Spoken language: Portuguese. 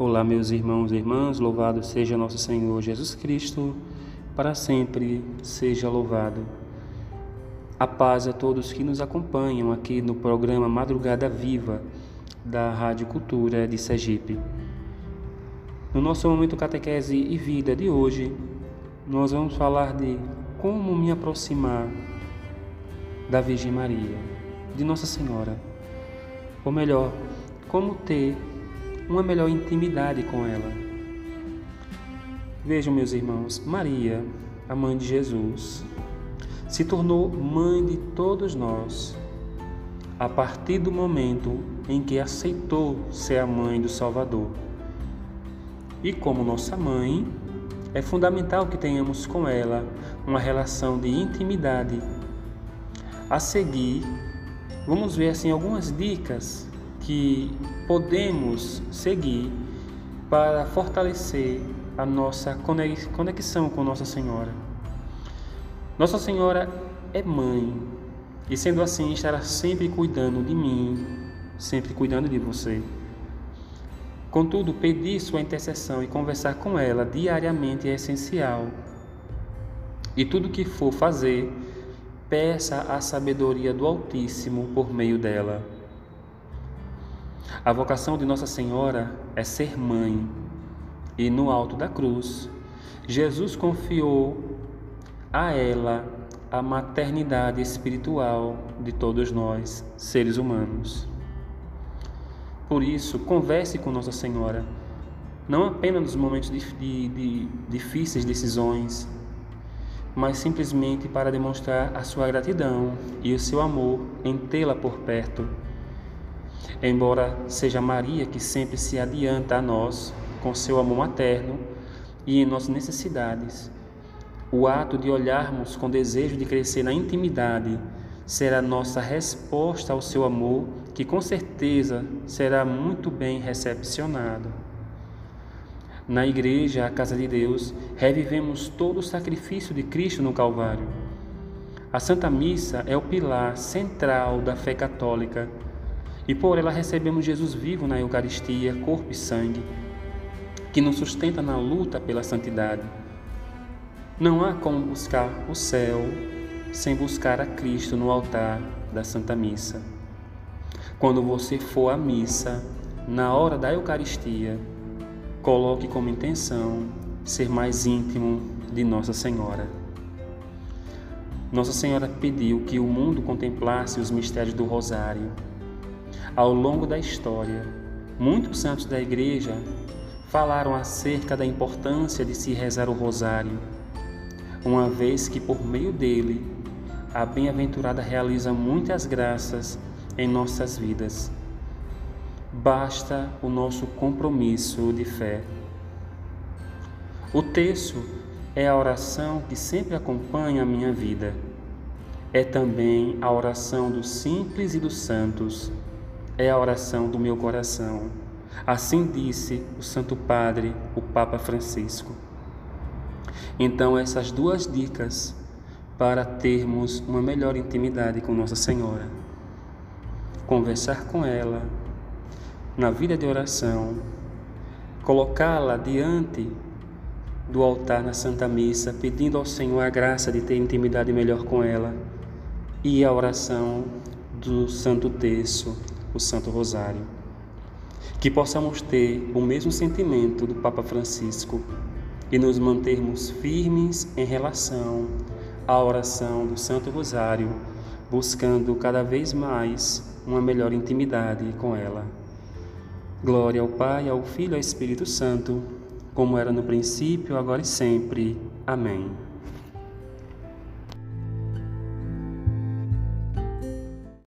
Olá, meus irmãos e irmãs, louvado seja nosso Senhor Jesus Cristo, para sempre seja louvado. A paz a todos que nos acompanham aqui no programa Madrugada Viva da Rádio Cultura de Sergipe. No nosso momento catequese e vida de hoje, nós vamos falar de como me aproximar da Virgem Maria, de Nossa Senhora. Ou melhor, como ter uma melhor intimidade com ela. Vejam, meus irmãos, Maria, a mãe de Jesus, se tornou mãe de todos nós a partir do momento em que aceitou ser a mãe do Salvador. E como nossa mãe, é fundamental que tenhamos com ela uma relação de intimidade. A seguir, vamos ver assim algumas dicas que podemos seguir para fortalecer a nossa conexão com Nossa Senhora. Nossa Senhora é mãe e, sendo assim, estará sempre cuidando de mim, sempre cuidando de você. Contudo, pedir sua intercessão e conversar com ela diariamente é essencial. E tudo que for fazer, peça a sabedoria do Altíssimo por meio dela. A vocação de Nossa Senhora é ser mãe, e no alto da cruz, Jesus confiou a ela a maternidade espiritual de todos nós, seres humanos. Por isso, converse com Nossa Senhora, não apenas nos momentos de, de, de difíceis decisões, mas simplesmente para demonstrar a sua gratidão e o seu amor em tê-la por perto Embora seja Maria que sempre se adianta a nós com seu amor materno e em nossas necessidades, o ato de olharmos com desejo de crescer na intimidade será nossa resposta ao seu amor, que com certeza será muito bem recepcionado. Na igreja, a casa de Deus, revivemos todo o sacrifício de Cristo no Calvário. A Santa Missa é o pilar central da fé católica e por ela recebemos Jesus vivo na Eucaristia, corpo e sangue, que nos sustenta na luta pela santidade. Não há como buscar o céu sem buscar a Cristo no altar da Santa Missa. Quando você for à missa, na hora da Eucaristia, coloque como intenção ser mais íntimo de Nossa Senhora. Nossa Senhora pediu que o mundo contemplasse os mistérios do Rosário ao longo da história, muitos santos da Igreja falaram acerca da importância de se rezar o rosário, uma vez que por meio dele a bem-aventurada realiza muitas graças em nossas vidas. Basta o nosso compromisso de fé. O terço é a oração que sempre acompanha a minha vida. É também a oração dos simples e dos santos é a oração do meu coração. Assim disse o Santo Padre, o Papa Francisco. Então, essas duas dicas para termos uma melhor intimidade com Nossa Senhora. Conversar com ela na vida de oração, colocá-la diante do altar na Santa Missa, pedindo ao Senhor a graça de ter intimidade melhor com ela, e a oração do Santo Terço, o Santo Rosário. Que possamos ter o mesmo sentimento do Papa Francisco e nos mantermos firmes em relação à oração do Santo Rosário, buscando cada vez mais uma melhor intimidade com ela. Glória ao Pai, ao Filho e ao Espírito Santo, como era no princípio, agora e sempre. Amém.